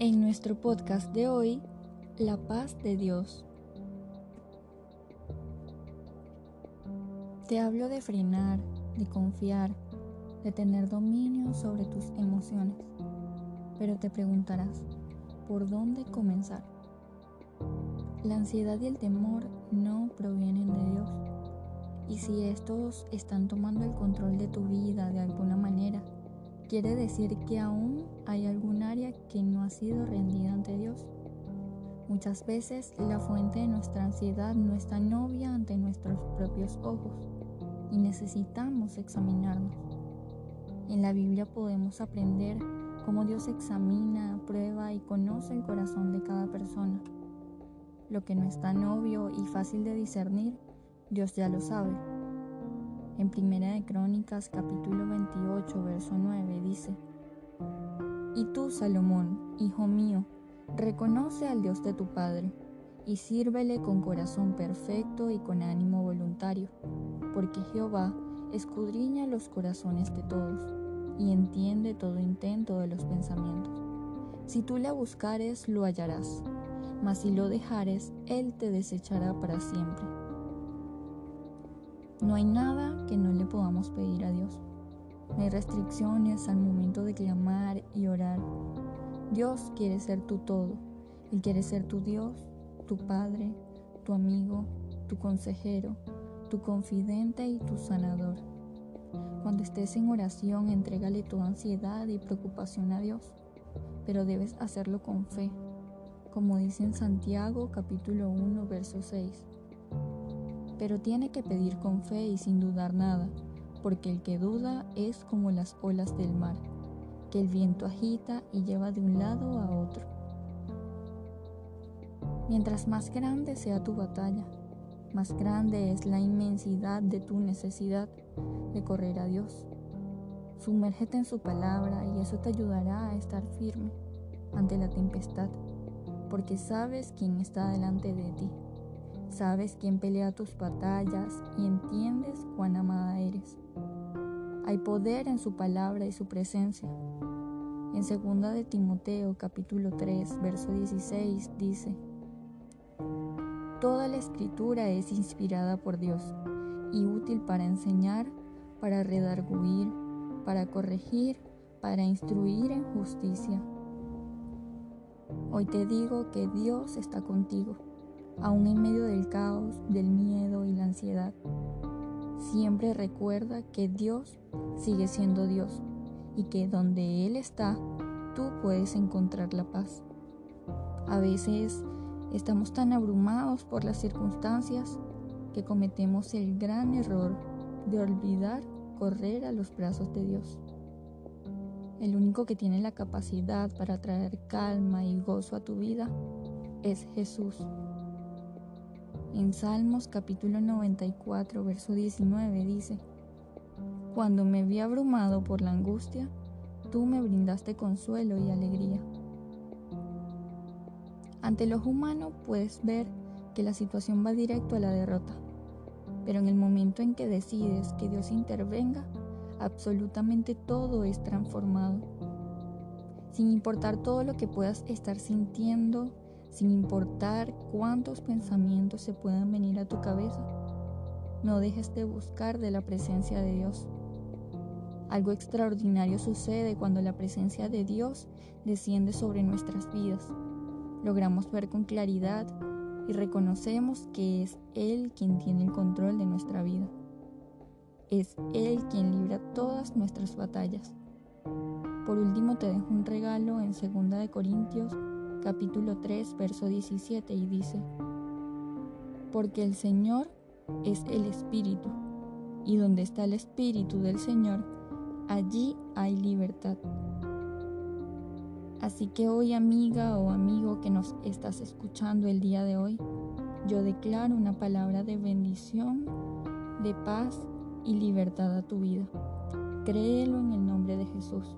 En nuestro podcast de hoy, La paz de Dios. Te hablo de frenar, de confiar, de tener dominio sobre tus emociones. Pero te preguntarás, ¿por dónde comenzar? La ansiedad y el temor no provienen de Dios. Y si estos están tomando el control de tu vida de alguna manera, quiere decir que aún hay algún área que no ha sido rendida ante Dios. Muchas veces la fuente de nuestra ansiedad no está tan obvia ante nuestros propios ojos y necesitamos examinarnos. En la Biblia podemos aprender cómo Dios examina, prueba y conoce el corazón de cada persona. Lo que no es tan obvio y fácil de discernir, Dios ya lo sabe. En Primera de Crónicas capítulo 28 verso 9 dice, Y tú, Salomón, hijo mío, reconoce al Dios de tu Padre, y sírvele con corazón perfecto y con ánimo voluntario, porque Jehová escudriña los corazones de todos, y entiende todo intento de los pensamientos. Si tú le buscares, lo hallarás, mas si lo dejares, él te desechará para siempre. No hay nada que no le podamos pedir a Dios. No hay restricciones al momento de clamar y orar. Dios quiere ser tu todo. Él quiere ser tu Dios, tu Padre, tu amigo, tu consejero, tu confidente y tu sanador. Cuando estés en oración, entrégale tu ansiedad y preocupación a Dios, pero debes hacerlo con fe, como dice en Santiago capítulo 1, verso 6 pero tiene que pedir con fe y sin dudar nada, porque el que duda es como las olas del mar, que el viento agita y lleva de un lado a otro. Mientras más grande sea tu batalla, más grande es la inmensidad de tu necesidad de correr a Dios. Sumérgete en su palabra y eso te ayudará a estar firme ante la tempestad, porque sabes quién está delante de ti. Sabes quién pelea tus batallas y entiendes cuán amada eres. Hay poder en su palabra y su presencia. En 2 de Timoteo capítulo 3, verso 16 dice, Toda la escritura es inspirada por Dios y útil para enseñar, para redarguir, para corregir, para instruir en justicia. Hoy te digo que Dios está contigo aún en medio del caos, del miedo y la ansiedad. Siempre recuerda que Dios sigue siendo Dios y que donde Él está, tú puedes encontrar la paz. A veces estamos tan abrumados por las circunstancias que cometemos el gran error de olvidar correr a los brazos de Dios. El único que tiene la capacidad para traer calma y gozo a tu vida es Jesús. En Salmos capítulo 94, verso 19 dice, Cuando me vi abrumado por la angustia, tú me brindaste consuelo y alegría. Ante los humanos puedes ver que la situación va directo a la derrota, pero en el momento en que decides que Dios intervenga, absolutamente todo es transformado. Sin importar todo lo que puedas estar sintiendo, sin importar cuántos pensamientos se puedan venir a tu cabeza. No dejes de buscar de la presencia de Dios. Algo extraordinario sucede cuando la presencia de Dios desciende sobre nuestras vidas. Logramos ver con claridad y reconocemos que es Él quien tiene el control de nuestra vida. Es Él quien libra todas nuestras batallas. Por último te dejo un regalo en 2 Corintios capítulo 3, verso 17 y dice, Porque el Señor es el Espíritu, y donde está el Espíritu del Señor, allí hay libertad. Así que hoy amiga o amigo que nos estás escuchando el día de hoy, yo declaro una palabra de bendición, de paz y libertad a tu vida. Créelo en el nombre de Jesús.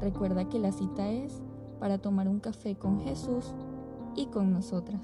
Recuerda que la cita es para tomar un café con Jesús y con nosotras.